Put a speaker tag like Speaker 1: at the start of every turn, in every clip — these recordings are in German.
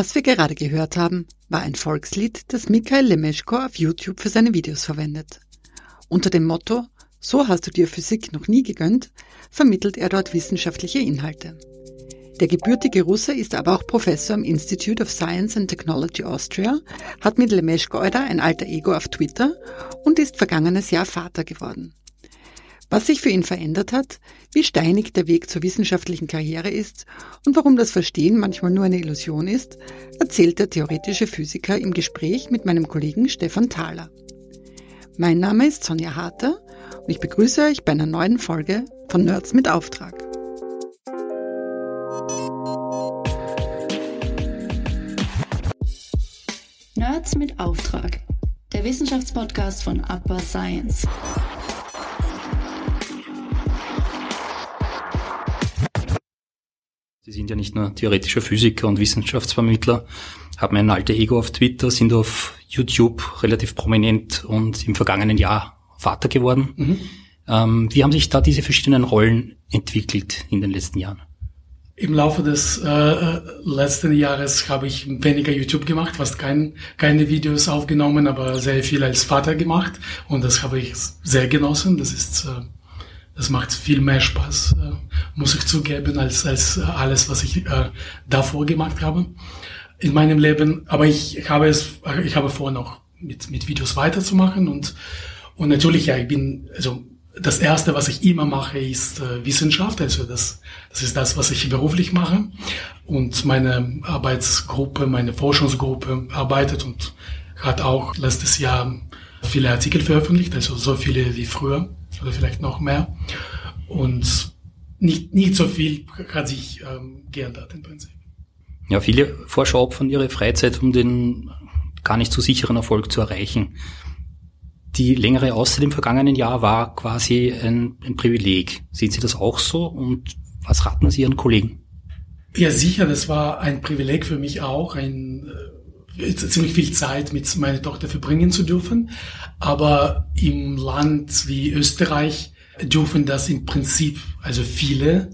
Speaker 1: Was wir gerade gehört haben, war ein Volkslied, das Mikhail Lemeschko auf YouTube für seine Videos verwendet. Unter dem Motto So hast du dir Physik noch nie gegönnt, vermittelt er dort wissenschaftliche Inhalte. Der gebürtige Russe ist aber auch Professor am Institute of Science and Technology Austria, hat mit Lemeschko-Euda ein alter Ego auf Twitter und ist vergangenes Jahr Vater geworden. Was sich für ihn verändert hat, wie steinig der Weg zur wissenschaftlichen Karriere ist und warum das Verstehen manchmal nur eine Illusion ist, erzählt der theoretische Physiker im Gespräch mit meinem Kollegen Stefan Thaler. Mein Name ist Sonja Harter und ich begrüße euch bei einer neuen Folge von Nerds mit Auftrag.
Speaker 2: Nerds mit Auftrag, der Wissenschaftspodcast von Upper Science.
Speaker 3: Sie sind ja nicht nur theoretischer Physiker und Wissenschaftsvermittler, haben ein alter Ego auf Twitter, sind auf YouTube relativ prominent und im vergangenen Jahr Vater geworden. Mhm. Ähm, wie haben sich da diese verschiedenen Rollen entwickelt in den letzten Jahren?
Speaker 4: Im Laufe des äh, letzten Jahres habe ich weniger YouTube gemacht, fast kein, keine Videos aufgenommen, aber sehr viel als Vater gemacht und das habe ich sehr genossen. Das ist äh, das macht viel mehr Spaß, äh, muss ich zugeben, als, als alles, was ich äh, davor gemacht habe in meinem Leben. Aber ich habe es, ich habe vor, noch mit, mit Videos weiterzumachen und, und natürlich, ja, ich bin, also, das erste, was ich immer mache, ist äh, Wissenschaft. Also das, das ist das, was ich beruflich mache. Und meine Arbeitsgruppe, meine Forschungsgruppe arbeitet und hat auch letztes Jahr viele Artikel veröffentlicht, also so viele wie früher oder vielleicht noch mehr. Und nicht, nicht so viel hat sich ähm, geändert im Prinzip.
Speaker 3: Ja, viele Forscher opfern ihre Freizeit, um den gar nicht so sicheren Erfolg zu erreichen. Die längere Auszeit im vergangenen Jahr war quasi ein, ein Privileg. Sehen Sie das auch so? Und was raten Sie Ihren Kollegen?
Speaker 4: Ja, sicher, das war ein Privileg für mich auch, ein äh, ziemlich viel Zeit mit meiner Tochter verbringen zu dürfen. Aber im Land wie Österreich dürfen das im Prinzip, also viele,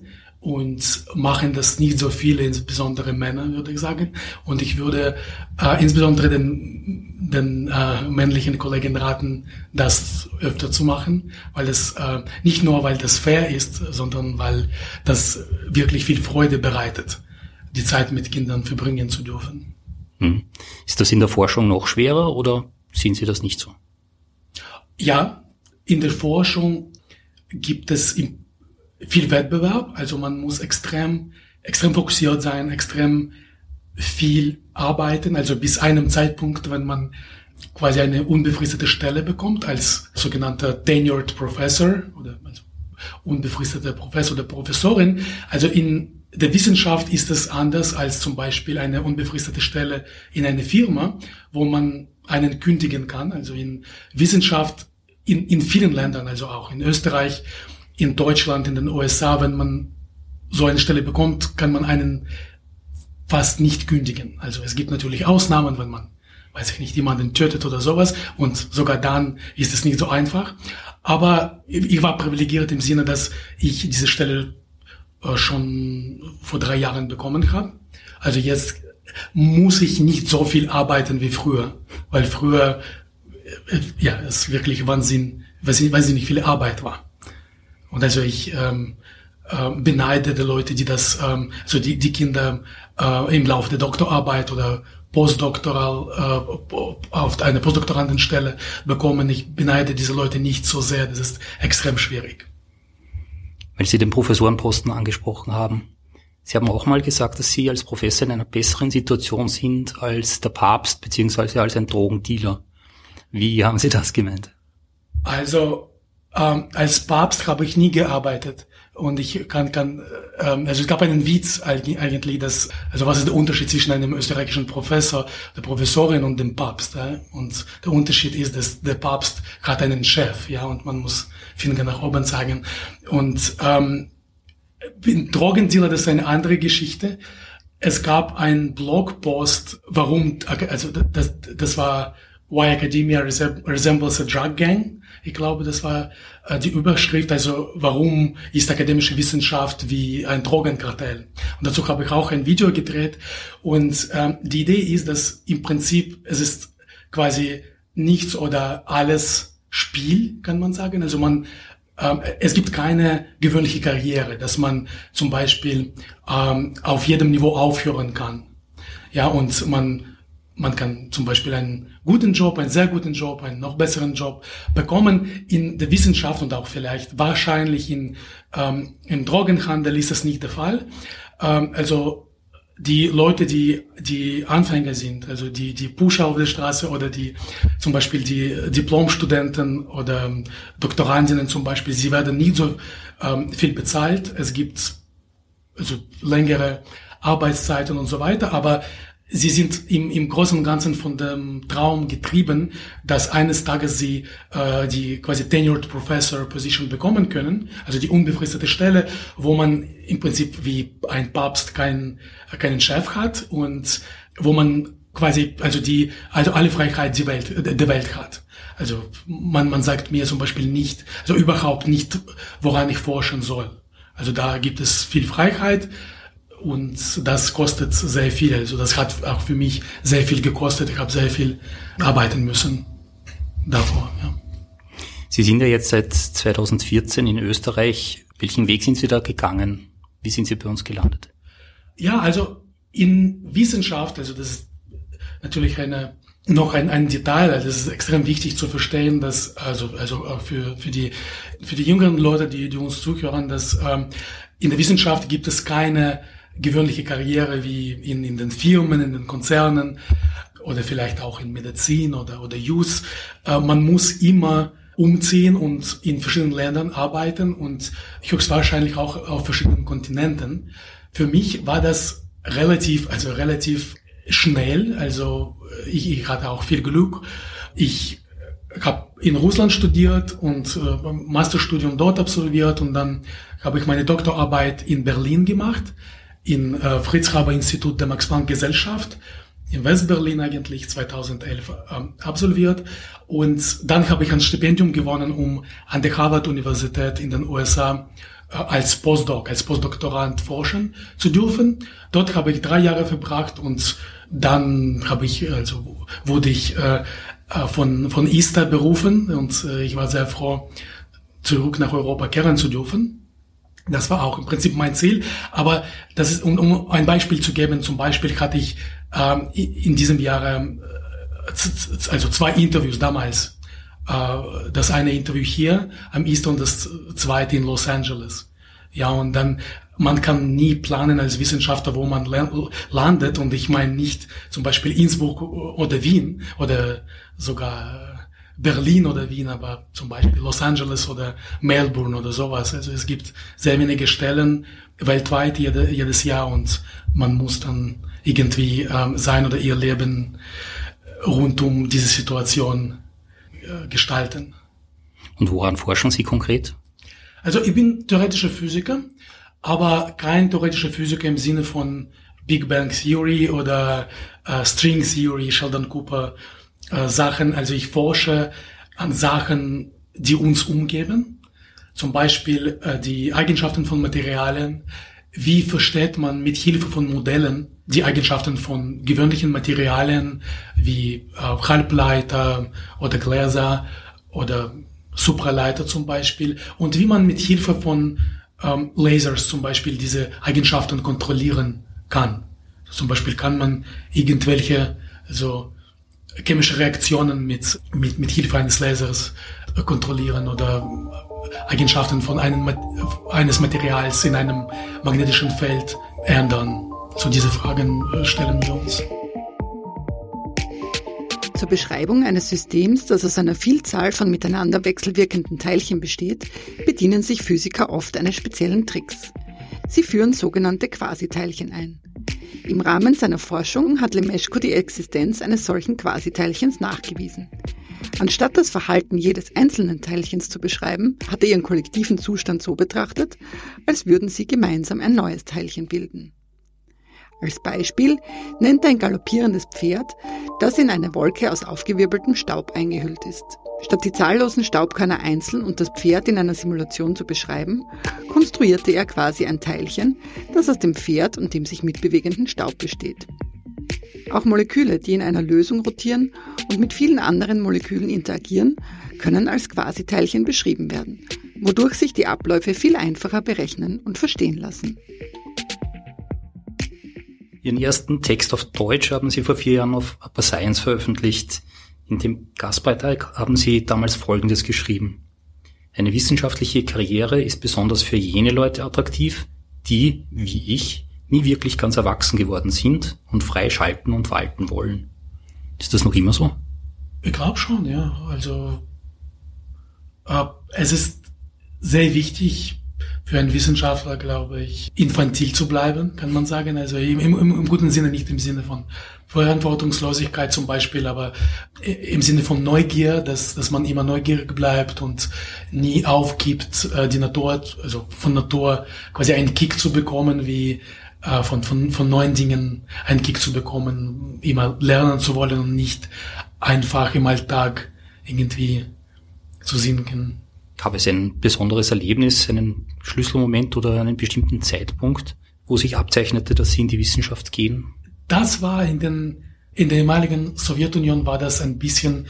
Speaker 4: und machen das nicht so viele, insbesondere Männer, würde ich sagen. Und ich würde äh, insbesondere den, den äh, männlichen Kollegen raten, das öfter zu machen, weil es äh, nicht nur, weil das fair ist, sondern weil das wirklich viel Freude bereitet, die Zeit mit Kindern verbringen zu dürfen.
Speaker 3: Hm. Ist das in der Forschung noch schwerer oder sehen Sie das nicht so?
Speaker 4: Ja, in der Forschung gibt es viel Wettbewerb, also man muss extrem, extrem fokussiert sein, extrem viel arbeiten, also bis einem Zeitpunkt, wenn man quasi eine unbefristete Stelle bekommt als sogenannter tenured Professor oder also unbefristeter Professor oder Professorin. Also in der Wissenschaft ist es anders als zum Beispiel eine unbefristete Stelle in einer Firma, wo man einen kündigen kann. Also in Wissenschaft in, in vielen Ländern, also auch in Österreich, in Deutschland, in den USA, wenn man so eine Stelle bekommt, kann man einen fast nicht kündigen. Also es gibt natürlich Ausnahmen, wenn man, weiß ich nicht, jemanden tötet oder sowas. Und sogar dann ist es nicht so einfach. Aber ich war privilegiert im Sinne, dass ich diese Stelle äh, schon vor drei Jahren bekommen habe. Also jetzt muss ich nicht so viel arbeiten wie früher, weil früher ja es wirklich Wahnsinn, wahnsinnig viel Arbeit war. Und also ich ähm, äh, beneide die Leute, die das, ähm, also die, die Kinder äh, im Laufe der Doktorarbeit oder postdoktoral äh, auf einer Postdoktorandenstelle bekommen. Ich beneide diese Leute nicht so sehr, das ist extrem schwierig
Speaker 3: weil Sie den Professorenposten angesprochen haben. Sie haben auch mal gesagt, dass Sie als Professor in einer besseren Situation sind als der Papst beziehungsweise als ein Drogendealer. Wie haben Sie das gemeint?
Speaker 4: Also ähm, als Papst habe ich nie gearbeitet. Und ich kann, kann ähm, also es gab einen Witz eigentlich, dass, also was ist der Unterschied zwischen einem österreichischen Professor, der Professorin und dem Papst? Ja? Und der Unterschied ist, dass der Papst hat einen Chef, ja, und man muss Finger nach oben zeigen. Und ähm, Drogendealer, das ist eine andere Geschichte. Es gab einen Blogpost, warum, also das, das war Why Academia Resembles a Drug Gang. Ich glaube, das war äh, die Überschrift, also warum ist akademische Wissenschaft wie ein Drogenkartell. Und dazu habe ich auch ein Video gedreht. Und ähm, die Idee ist, dass im Prinzip es ist quasi nichts oder alles Spiel, kann man sagen. Also man ähm, es gibt keine gewöhnliche Karriere, dass man zum Beispiel ähm, auf jedem Niveau aufhören kann. Ja, und man man kann zum Beispiel einen guten Job, einen sehr guten Job, einen noch besseren Job bekommen. In der Wissenschaft und auch vielleicht wahrscheinlich in, ähm, im Drogenhandel ist das nicht der Fall. Ähm, also die Leute, die, die Anfänger sind, also die, die Pusher auf der Straße oder die, zum Beispiel die Diplomstudenten oder ähm, Doktorandinnen zum Beispiel, sie werden nie so ähm, viel bezahlt. Es gibt also längere Arbeitszeiten und so weiter, aber Sie sind im, im Großen und Ganzen von dem Traum getrieben, dass eines Tages sie äh, die quasi Tenured Professor Position bekommen können, also die unbefristete Stelle, wo man im Prinzip wie ein Papst kein, keinen Chef hat und wo man quasi also die also alle Freiheit die Welt der Welt hat. Also man man sagt mir zum Beispiel nicht, also überhaupt nicht, woran ich forschen soll. Also da gibt es viel Freiheit und das kostet sehr viel. Also das hat auch für mich sehr viel gekostet. Ich habe sehr viel arbeiten müssen davor. Ja.
Speaker 3: Sie sind ja jetzt seit 2014 in Österreich. Welchen Weg sind Sie da gegangen? Wie sind Sie bei uns gelandet?
Speaker 4: Ja, also in Wissenschaft, also das ist natürlich eine noch ein, ein Detail, also das ist extrem wichtig zu verstehen, dass also also für für die für die jüngeren Leute, die die uns zuhören, dass ähm, in der Wissenschaft gibt es keine gewöhnliche Karriere wie in, in den Firmen, in den Konzernen oder vielleicht auch in Medizin oder, oder Youth. Äh, man muss immer umziehen und in verschiedenen Ländern arbeiten und höchstwahrscheinlich auch auf verschiedenen Kontinenten. Für mich war das relativ, also relativ schnell. Also ich, ich hatte auch viel Glück. Ich habe in Russland studiert und äh, Masterstudium dort absolviert und dann habe ich meine Doktorarbeit in Berlin gemacht in äh, Fritz Haber Institut der Max Planck Gesellschaft in Westberlin eigentlich 2011 ähm, absolviert und dann habe ich ein Stipendium gewonnen, um an der Harvard Universität in den USA äh, als Postdoc, als Postdoktorand forschen zu dürfen. Dort habe ich drei Jahre verbracht und dann habe ich also wurde ich äh, äh von von ISTA berufen und äh, ich war sehr froh zurück nach Europa kehren zu dürfen. Das war auch im Prinzip mein Ziel. Aber das ist, um, um ein Beispiel zu geben, zum Beispiel hatte ich ähm, in diesem Jahr ähm, also zwei Interviews damals. Äh, das eine Interview hier am East und das zweite in Los Angeles. Ja, und dann, man kann nie planen als Wissenschaftler, wo man landet. Und ich meine nicht zum Beispiel Innsbruck oder Wien oder sogar Berlin oder Wien, aber zum Beispiel Los Angeles oder Melbourne oder sowas. Also es gibt sehr wenige Stellen weltweit jede, jedes Jahr und man muss dann irgendwie ähm, sein oder ihr Leben rund um diese Situation äh, gestalten.
Speaker 3: Und woran forschen Sie konkret?
Speaker 4: Also ich bin theoretischer Physiker, aber kein theoretischer Physiker im Sinne von Big Bang Theory oder äh, String Theory, Sheldon Cooper äh, Sachen, also ich forsche an Sachen, die uns umgeben. Zum Beispiel äh, die Eigenschaften von Materialien. Wie versteht man mit Hilfe von Modellen die Eigenschaften von gewöhnlichen Materialien wie äh, Halbleiter oder Gläser oder Supraleiter zum Beispiel und wie man mit Hilfe von ähm, Lasers zum Beispiel diese Eigenschaften kontrollieren kann. Zum Beispiel kann man irgendwelche so chemische Reaktionen mit, mit, mit Hilfe eines Lasers kontrollieren oder Eigenschaften von einem, eines Materials in einem magnetischen Feld ändern. Zu diese Fragen äh, stellen wir uns.
Speaker 1: Zur Beschreibung eines Systems, das aus einer Vielzahl von miteinander wechselwirkenden Teilchen besteht, bedienen sich Physiker oft eines speziellen Tricks. Sie führen sogenannte Quasiteilchen ein. Im Rahmen seiner Forschung hat Lemeschko die Existenz eines solchen Quasiteilchens nachgewiesen. Anstatt das Verhalten jedes einzelnen Teilchens zu beschreiben, hat er ihren kollektiven Zustand so betrachtet, als würden sie gemeinsam ein neues Teilchen bilden. Als Beispiel nennt er ein galoppierendes Pferd, das in eine Wolke aus aufgewirbeltem Staub eingehüllt ist. Statt die zahllosen Staubkörner einzeln und das Pferd in einer Simulation zu beschreiben, konstruierte er quasi ein Teilchen, das aus dem Pferd und dem sich mitbewegenden Staub besteht. Auch Moleküle, die in einer Lösung rotieren und mit vielen anderen Molekülen interagieren, können als Quasiteilchen beschrieben werden, wodurch sich die Abläufe viel einfacher berechnen und verstehen lassen.
Speaker 3: Ihren ersten Text auf Deutsch haben Sie vor vier Jahren auf Upper Science veröffentlicht. In dem Gastbeitrag haben Sie damals Folgendes geschrieben. Eine wissenschaftliche Karriere ist besonders für jene Leute attraktiv, die, wie ich, nie wirklich ganz erwachsen geworden sind und frei schalten und walten wollen. Ist das noch immer so?
Speaker 4: Ich glaube schon, ja. Also äh, es ist sehr wichtig, für einen Wissenschaftler, glaube ich, infantil zu bleiben, kann man sagen. Also im, im, im guten Sinne, nicht im Sinne von Verantwortungslosigkeit zum Beispiel, aber im Sinne von Neugier, dass, dass man immer neugierig bleibt und nie aufgibt, äh, die Natur, also von Natur quasi einen Kick zu bekommen, wie äh, von, von, von neuen Dingen einen Kick zu bekommen, immer lernen zu wollen und nicht einfach im Alltag irgendwie zu sinken.
Speaker 3: Gab es ein besonderes Erlebnis, einen Schlüsselmoment oder einen bestimmten Zeitpunkt, wo sich abzeichnete, dass Sie in die Wissenschaft gehen?
Speaker 4: Das war in den, in der ehemaligen Sowjetunion war das ein bisschen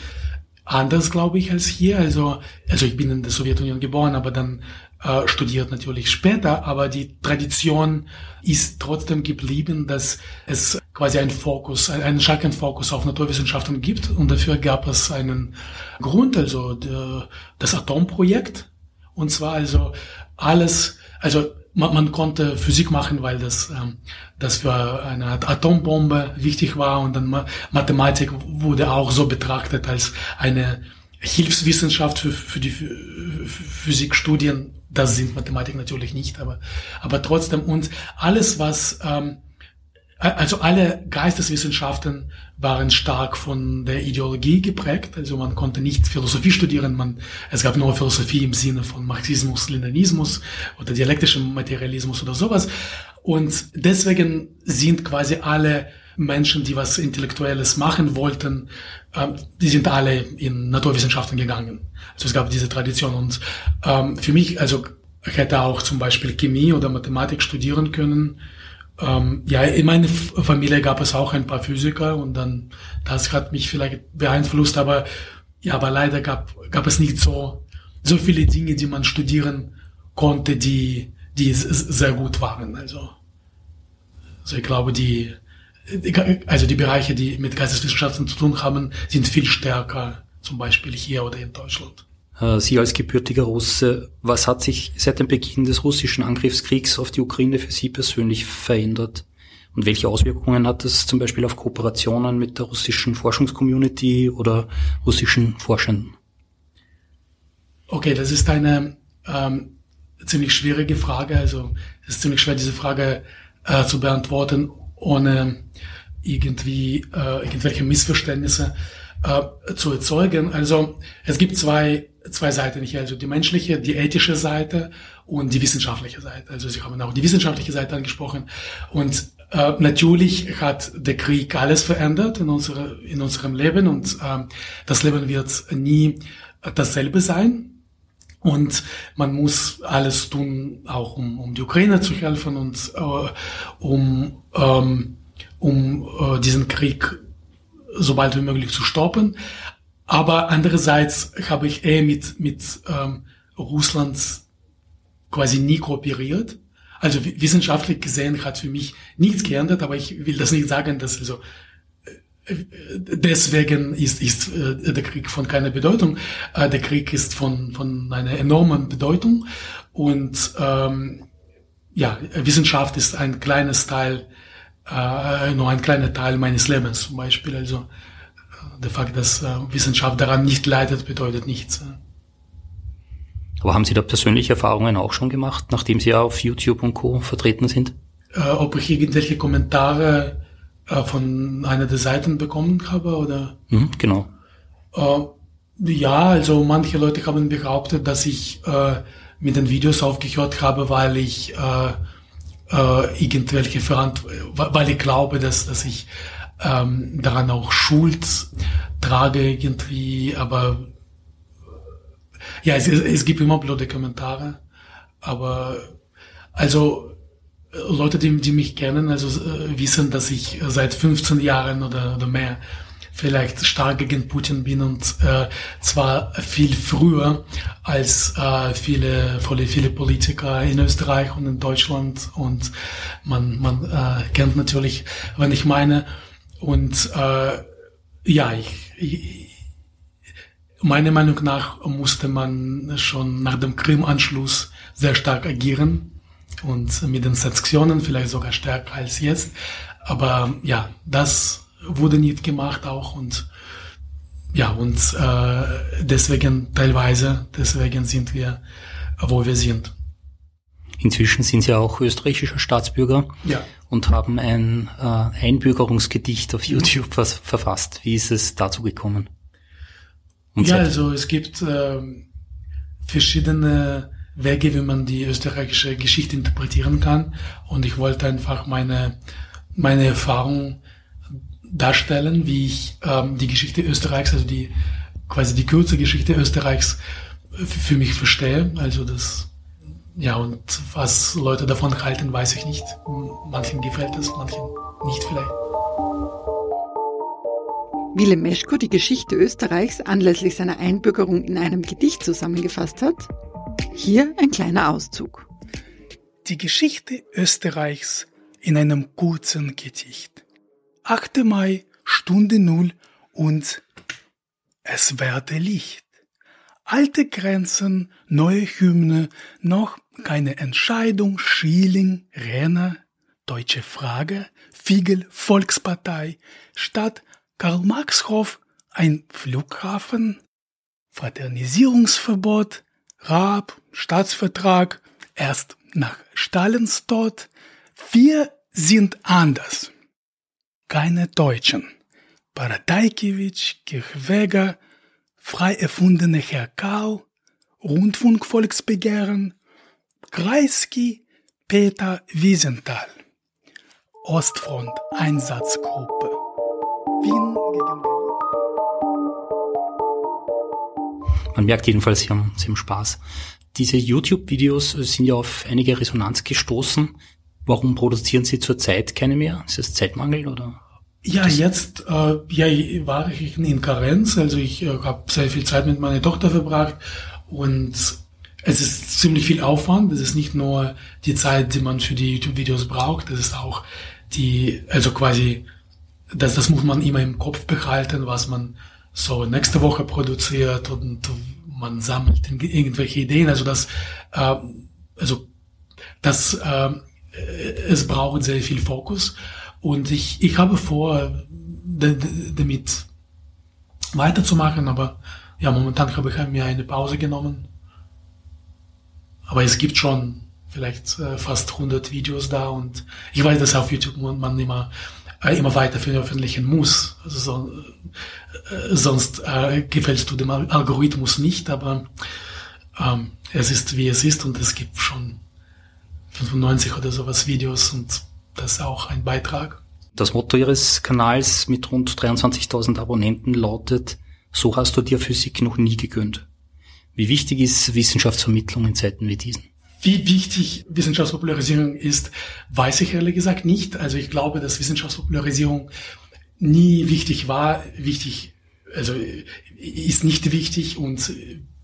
Speaker 4: anders, glaube ich, als hier. Also, also ich bin in der Sowjetunion geboren, aber dann äh, studiert natürlich später. Aber die Tradition ist trotzdem geblieben, dass es quasi einen Fokus, einen starken Fokus auf Naturwissenschaften gibt. Und dafür gab es einen Grund, also der, das Atomprojekt. Und zwar also alles, also man, man konnte Physik machen, weil das, ähm, das für eine Atombombe wichtig war und dann Mathematik wurde auch so betrachtet als eine Hilfswissenschaft für, für die Physikstudien. Das sind Mathematik natürlich nicht, aber, aber trotzdem und alles, was ähm, also alle Geisteswissenschaften waren stark von der Ideologie geprägt. Also man konnte nicht Philosophie studieren. Man, es gab nur Philosophie im Sinne von Marxismus, Leninismus oder dialektischem Materialismus oder sowas. Und deswegen sind quasi alle Menschen, die was Intellektuelles machen wollten, die sind alle in Naturwissenschaften gegangen. Also es gab diese Tradition. Und ähm, für mich, also ich hätte auch zum Beispiel Chemie oder Mathematik studieren können ähm, ja, in meiner Familie gab es auch ein paar Physiker und dann, das hat mich vielleicht beeinflusst, aber ja, aber leider gab, gab es nicht so, so viele Dinge, die man studieren konnte, die, die sehr gut waren. Also, also ich glaube, die, also die Bereiche, die mit Geisteswissenschaften zu tun haben, sind viel stärker, zum Beispiel hier oder in Deutschland.
Speaker 3: Äh, Sie als gebürtiger Russe, was hat sich seit dem Beginn des russischen Angriffskriegs auf die Ukraine für Sie persönlich verändert? Und welche Auswirkungen hat das zum Beispiel auf Kooperationen mit der russischen Forschungscommunity oder russischen Forschenden?
Speaker 4: Okay, das ist eine ähm, ziemlich schwierige Frage. Also es ist ziemlich schwer, diese Frage äh, zu beantworten, ohne irgendwie äh, irgendwelche Missverständnisse äh, zu erzeugen. Also es gibt zwei zwei Seiten hier, also die menschliche, die ethische Seite und die wissenschaftliche Seite. Also Sie haben auch die wissenschaftliche Seite angesprochen. Und äh, natürlich hat der Krieg alles verändert in, unsere, in unserem Leben und äh, das Leben wird nie dasselbe sein. Und man muss alles tun, auch um, um die Ukraine zu helfen und äh, um, ähm, um äh, diesen Krieg so bald wie möglich zu stoppen. Aber andererseits habe ich eher mit, mit ähm, Russland quasi nie kooperiert. Also wissenschaftlich gesehen hat für mich nichts geändert, aber ich will das nicht sagen, dass also deswegen ist, ist äh, der Krieg von keiner Bedeutung. Äh, der Krieg ist von, von einer enormen Bedeutung und ähm, ja, Wissenschaft ist ein kleines Teil, äh, nur ein kleiner Teil meines Lebens zum Beispiel. Also der Fakt, dass äh, Wissenschaft daran nicht leidet, bedeutet nichts.
Speaker 3: Aber haben Sie da persönliche Erfahrungen auch schon gemacht, nachdem Sie ja auf YouTube und Co. vertreten sind?
Speaker 4: Äh, ob ich irgendwelche Kommentare äh, von einer der Seiten bekommen habe oder?
Speaker 3: Mhm, genau.
Speaker 4: Äh, ja, also manche Leute haben behauptet, dass ich äh, mit den Videos aufgehört habe, weil ich äh, äh, irgendwelche Verantwortung, weil ich glaube, dass, dass ich ähm, daran auch Schuld trage irgendwie, aber ja, es, es gibt immer blöde Kommentare, aber also Leute, die, die mich kennen, also äh, wissen, dass ich seit 15 Jahren oder, oder mehr vielleicht stark gegen Putin bin und äh, zwar viel früher als äh, viele, viele, viele Politiker in Österreich und in Deutschland und man, man äh, kennt natürlich, wenn ich meine. Und äh, ja, ich, ich, meiner Meinung nach musste man schon nach dem Krim-Anschluss sehr stark agieren und mit den Sanktionen vielleicht sogar stärker als jetzt. Aber ja, das wurde nicht gemacht auch und ja, und äh, deswegen teilweise, deswegen sind wir, wo wir sind.
Speaker 3: Inzwischen sind Sie auch österreichischer Staatsbürger
Speaker 4: ja.
Speaker 3: und haben ein äh, Einbürgerungsgedicht auf YouTube mhm. verfasst. Wie ist es dazu gekommen?
Speaker 4: Und ja, also es gibt äh, verschiedene Wege, wie man die österreichische Geschichte interpretieren kann. Und ich wollte einfach meine, meine Erfahrung darstellen, wie ich ähm, die Geschichte Österreichs, also die quasi die kurze Geschichte Österreichs für mich verstehe. Also das, ja, und was Leute davon halten, weiß ich nicht. Manchen gefällt es, manchen nicht vielleicht.
Speaker 1: Wie Lemeschko die Geschichte Österreichs anlässlich seiner Einbürgerung in einem Gedicht zusammengefasst hat? Hier ein kleiner Auszug.
Speaker 5: Die Geschichte Österreichs in einem kurzen Gedicht. 8. Mai, Stunde Null und es werde Licht. Alte Grenzen, neue Hymne, noch keine Entscheidung, Schieling, Renner, Deutsche Frage, Fiegel, Volkspartei, Stadt Karl-Marx-Hof, ein Flughafen, Fraternisierungsverbot, Raab, Staatsvertrag, erst nach Stalins Tod. Wir sind anders keine Deutschen. Paradajkiewicz, Kirchweger, frei erfundene Herr Kau, Rundfunkvolksbegehren, Kreisky, Peter Wiesenthal, Ostfront Einsatzgruppe, Wien gegen
Speaker 3: Man merkt jedenfalls, Sie haben, Sie haben Spaß. Diese YouTube-Videos sind ja auf einige Resonanz gestoßen. Warum produzieren Sie zurzeit keine mehr? Ist das Zeitmangel oder?
Speaker 4: Ja, jetzt äh, ja, war ich in Karenz, also ich äh, habe sehr viel Zeit mit meiner Tochter verbracht und es ist ziemlich viel Aufwand. Es ist nicht nur die Zeit, die man für die YouTube-Videos braucht, es ist auch die, also quasi, das, das muss man immer im Kopf behalten, was man so nächste Woche produziert und man sammelt irgendwelche Ideen. Also das, äh, also das äh, es braucht sehr viel Fokus. Und ich, ich habe vor, damit weiterzumachen, aber ja, momentan habe ich mir eine Pause genommen. Aber es gibt schon vielleicht äh, fast 100 Videos da und ich weiß, dass auf YouTube man immer äh, immer weiter veröffentlichen muss. Also so, sonst äh, gefällst du dem Algorithmus nicht, aber ähm, es ist wie es ist und es gibt schon 95 oder sowas Videos und das ist auch ein Beitrag.
Speaker 3: Das Motto Ihres Kanals mit rund 23.000 Abonnenten lautet, so hast du dir Physik noch nie gegönnt. Wie wichtig ist Wissenschaftsvermittlung in Zeiten wie diesen?
Speaker 4: Wie wichtig Wissenschaftspopularisierung ist, weiß ich ehrlich gesagt nicht. Also ich glaube, dass Wissenschaftspopularisierung nie wichtig war, wichtig, also ist nicht wichtig und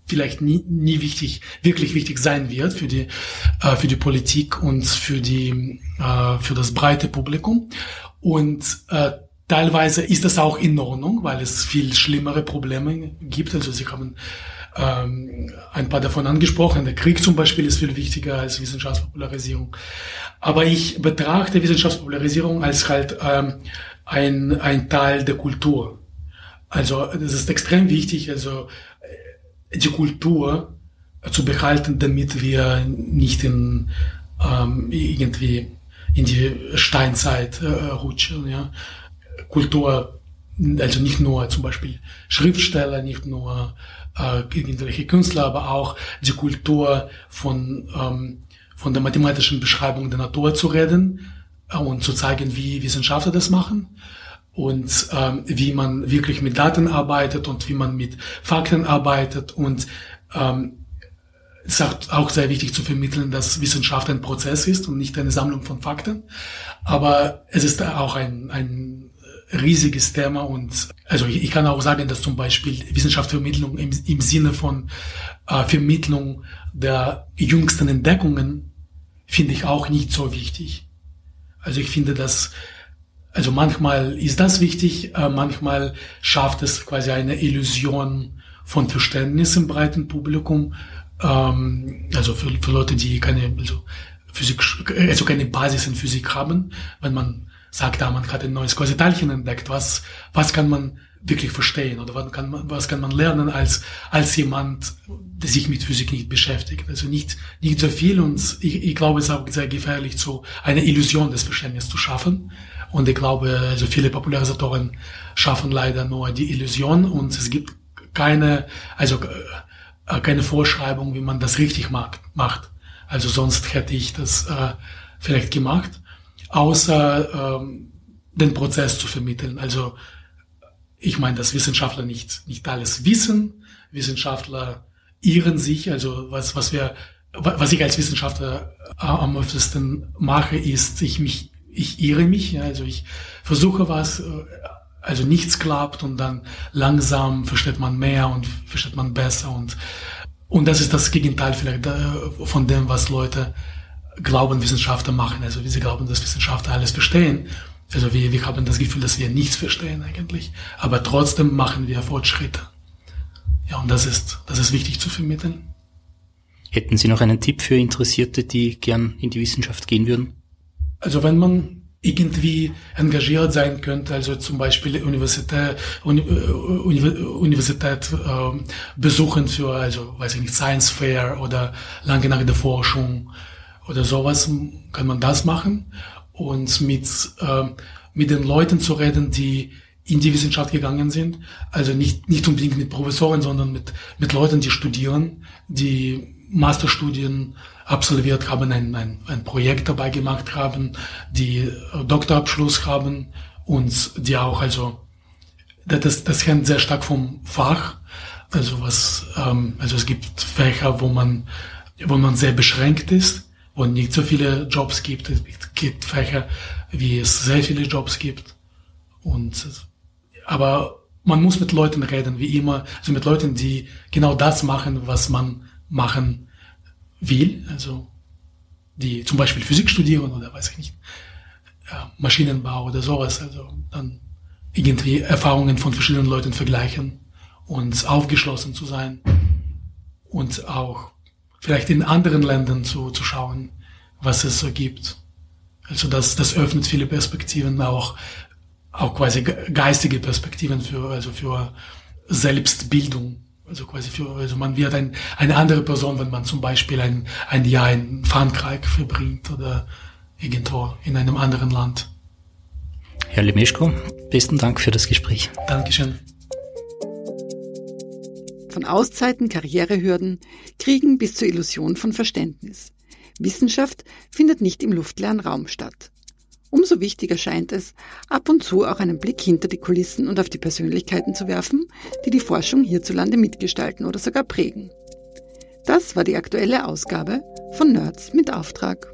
Speaker 4: vielleicht nie, nie wichtig, wirklich wichtig sein wird für die, äh, für die Politik und für die, äh, für das breite Publikum. Und äh, teilweise ist das auch in Ordnung, weil es viel schlimmere Probleme gibt. Also Sie haben ähm, ein paar davon angesprochen. Der Krieg zum Beispiel ist viel wichtiger als Wissenschaftspopularisierung. Aber ich betrachte Wissenschaftspopularisierung als halt ähm, ein, ein Teil der Kultur. Also das ist extrem wichtig. Also die Kultur zu behalten, damit wir nicht in ähm, irgendwie in die Steinzeit äh, rutschen. Ja. Kultur, also nicht nur zum Beispiel Schriftsteller, nicht nur äh, irgendwelche Künstler, aber auch die Kultur von ähm, von der mathematischen Beschreibung der Natur zu reden äh, und zu zeigen, wie Wissenschaftler das machen und ähm, wie man wirklich mit Daten arbeitet und wie man mit Fakten arbeitet und ähm, es ist auch sehr wichtig zu vermitteln, dass Wissenschaft ein Prozess ist und nicht eine Sammlung von Fakten. Aber es ist auch ein, ein riesiges Thema und also ich, ich kann auch sagen, dass zum Beispiel Wissenschaftsvermittlung im, im Sinne von äh, Vermittlung der jüngsten Entdeckungen finde ich auch nicht so wichtig. Also ich finde, dass also manchmal ist das wichtig, äh, manchmal schafft es quasi eine Illusion von Verständnis im breiten Publikum, ähm, also für, für Leute, die keine also Physik, also keine Basis in Physik haben, wenn man sagt, da man hat ein neues Quasiteilchen entdeckt, was was kann man wirklich verstehen oder was kann man, was kann man lernen als, als jemand, der sich mit Physik nicht beschäftigt. Also nicht, nicht so viel und ich, ich glaube, es ist auch sehr gefährlich, so eine Illusion des Verständnisses zu schaffen. Und ich glaube, also viele Popularisatoren schaffen leider nur die Illusion und es gibt keine, also äh, keine Vorschreibung, wie man das richtig macht. Also sonst hätte ich das äh, vielleicht gemacht, außer ähm, den Prozess zu vermitteln. Also ich meine, dass Wissenschaftler nicht, nicht alles wissen. Wissenschaftler irren sich. Also was, was wir, was ich als Wissenschaftler am öftesten mache, ist, ich mich, ich irre mich. Also ich versuche was, also nichts klappt und dann langsam versteht man mehr und versteht man besser und, und das ist das Gegenteil vielleicht äh, von dem, was Leute glauben, Wissenschaftler machen. Also wie sie glauben, dass Wissenschaftler alles verstehen. Also wir, wir haben das Gefühl, dass wir nichts verstehen eigentlich, aber trotzdem machen wir Fortschritte. Ja, und das ist, das ist wichtig zu vermitteln.
Speaker 3: Hätten Sie noch einen Tipp für Interessierte, die gern in die Wissenschaft gehen würden?
Speaker 4: Also wenn man irgendwie engagiert sein könnte, also zum Beispiel Universität, Uni, äh, Universität äh, besuchen für, also weiß ich nicht, Science Fair oder lange nach der Forschung oder sowas, kann man das machen und mit, äh, mit den Leuten zu reden, die in die Wissenschaft gegangen sind. Also nicht, nicht unbedingt mit Professoren, sondern mit, mit Leuten, die studieren, die Masterstudien absolviert haben, ein, ein, ein Projekt dabei gemacht haben, die Doktorabschluss haben und die auch, also das, das hängt sehr stark vom Fach. Also was, ähm, also es gibt Fächer, wo man, wo man sehr beschränkt ist wo nicht so viele Jobs gibt. Es gibt Fächer, wie es sehr viele Jobs gibt. Und, aber man muss mit Leuten reden, wie immer, also mit Leuten, die genau das machen, was man machen will, also die zum Beispiel Physik studieren oder weiß ich nicht, Maschinenbau oder sowas, also dann irgendwie Erfahrungen von verschiedenen Leuten vergleichen und aufgeschlossen zu sein und auch vielleicht in anderen Ländern zu, zu schauen, was es so gibt. Also das, das öffnet viele Perspektiven, auch, auch quasi geistige Perspektiven für, also für Selbstbildung. Also quasi für, also man wird ein, eine andere Person, wenn man zum Beispiel ein, ein Jahr in Frankreich verbringt oder irgendwo in einem anderen Land.
Speaker 3: Herr Lemeschko, besten Dank für das Gespräch.
Speaker 4: Dankeschön.
Speaker 1: Von Auszeiten, Karrierehürden, Kriegen bis zur Illusion von Verständnis. Wissenschaft findet nicht im luftleeren Raum statt. Umso wichtiger scheint es, ab und zu auch einen Blick hinter die Kulissen und auf die Persönlichkeiten zu werfen, die die Forschung hierzulande mitgestalten oder sogar prägen. Das war die aktuelle Ausgabe von Nerds mit Auftrag.